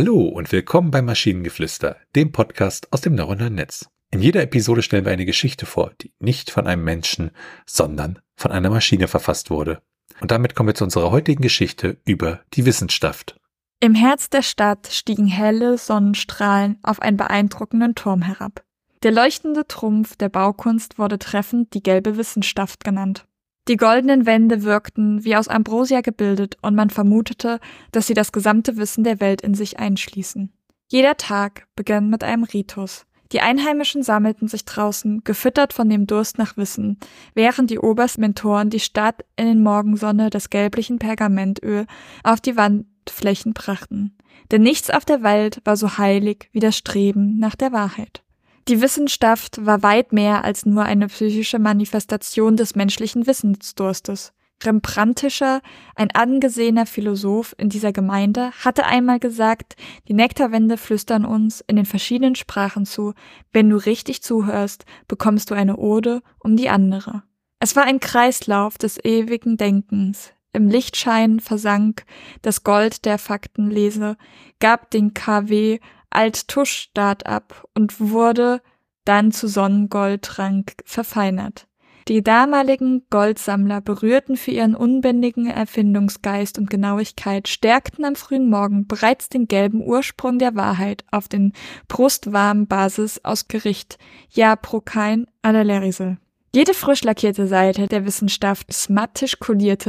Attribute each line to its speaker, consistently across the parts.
Speaker 1: Hallo und willkommen bei Maschinengeflüster, dem Podcast aus dem neuronalen Netz. In jeder Episode stellen wir eine Geschichte vor, die nicht von einem Menschen, sondern von einer Maschine verfasst wurde. Und damit kommen wir zu unserer heutigen Geschichte über die Wissenschaft.
Speaker 2: Im Herz der Stadt stiegen helle Sonnenstrahlen auf einen beeindruckenden Turm herab. Der leuchtende Trumpf der Baukunst wurde treffend die gelbe Wissenschaft genannt. Die goldenen Wände wirkten wie aus Ambrosia gebildet und man vermutete, dass sie das gesamte Wissen der Welt in sich einschließen. Jeder Tag begann mit einem Ritus. Die Einheimischen sammelten sich draußen, gefüttert von dem Durst nach Wissen, während die Oberstmentoren die Stadt in den Morgensonne das gelblichen Pergamentöl auf die Wandflächen brachten. Denn nichts auf der Welt war so heilig wie das Streben nach der Wahrheit. Die Wissenschaft war weit mehr als nur eine psychische Manifestation des menschlichen Wissensdurstes. Rembrandtischer, ein angesehener Philosoph in dieser Gemeinde, hatte einmal gesagt, die Nektarwände flüstern uns in den verschiedenen Sprachen zu, wenn du richtig zuhörst, bekommst du eine Ode um die andere. Es war ein Kreislauf des ewigen Denkens. Im Lichtschein versank das Gold der Faktenlese, gab den KW Alt-Tusch-Start ab und wurde dann zu Sonnengoldrang verfeinert. Die damaligen Goldsammler berührten für ihren unbändigen Erfindungsgeist und Genauigkeit, stärkten am frühen Morgen bereits den gelben Ursprung der Wahrheit auf den brustwarmen Basis aus Gericht, ja Prokein Adalerisel. Jede frisch lackierte Seite der Wissenschaft smattisch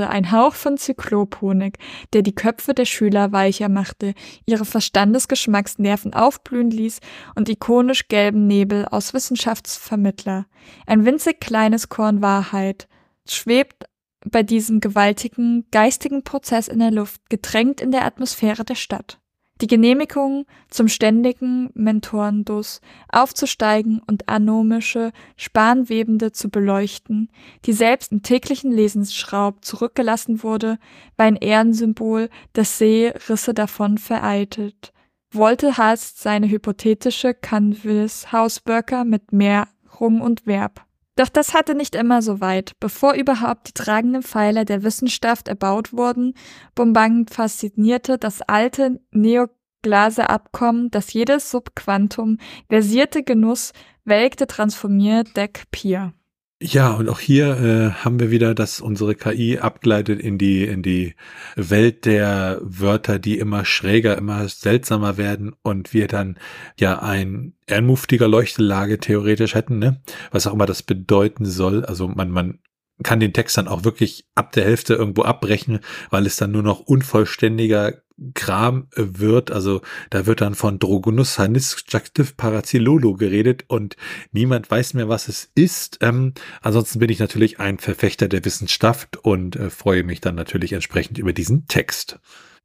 Speaker 2: ein Hauch von Zyklophonik, der die Köpfe der Schüler weicher machte, ihre Verstandesgeschmacksnerven aufblühen ließ und ikonisch gelben Nebel aus Wissenschaftsvermittler. Ein winzig kleines Korn Wahrheit schwebt bei diesem gewaltigen geistigen Prozess in der Luft, gedrängt in der Atmosphäre der Stadt die Genehmigung zum ständigen Mentorendus aufzusteigen und anomische Spanwebende zu beleuchten, die selbst im täglichen Lesensschraub zurückgelassen wurde, war ein Ehrensymbol, das See Risse davon vereitelt. Wollte Hast seine hypothetische Canvas Hausworker mit Mehrung und Verb. Doch das hatte nicht immer so weit. Bevor überhaupt die tragenden Pfeiler der Wissenschaft erbaut wurden, Bombang faszinierte das alte Neoglase-Abkommen, das jedes Subquantum versierte Genuss welkte transformiert Deck Pier.
Speaker 1: Ja, und auch hier äh, haben wir wieder, dass unsere KI abgleitet in die, in die Welt der Wörter, die immer schräger, immer seltsamer werden und wir dann ja ein ernmuftiger Leuchtelage theoretisch hätten, ne? Was auch immer das bedeuten soll. Also man, man kann den Text dann auch wirklich ab der Hälfte irgendwo abbrechen, weil es dann nur noch unvollständiger Kram wird. Also da wird dann von Drogonus Hanisjactiv Parazilolo geredet und niemand weiß mehr, was es ist. Ähm, ansonsten bin ich natürlich ein Verfechter der Wissenschaft und äh, freue mich dann natürlich entsprechend über diesen Text.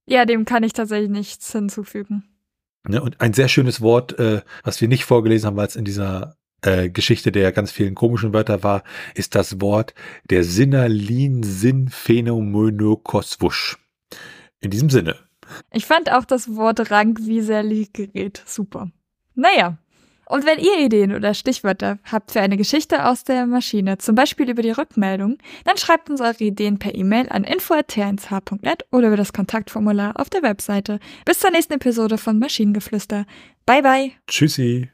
Speaker 2: Ja, dem kann ich tatsächlich nichts hinzufügen.
Speaker 1: Ne, und ein sehr schönes Wort, äh, was wir nicht vorgelesen haben, weil es in dieser äh, Geschichte der ganz vielen komischen Wörter war, ist das Wort der Sinalin-Sinn-Phänomenokoswusch. In diesem Sinne,
Speaker 2: ich fand auch das Wort Rangvisali-Gerät super. Naja. Und wenn ihr Ideen oder Stichwörter habt für eine Geschichte aus der Maschine, zum Beispiel über die Rückmeldung, dann schreibt uns eure Ideen per E-Mail an info.tr1h.net oder über das Kontaktformular auf der Webseite. Bis zur nächsten Episode von Maschinengeflüster. Bye bye.
Speaker 1: Tschüssi.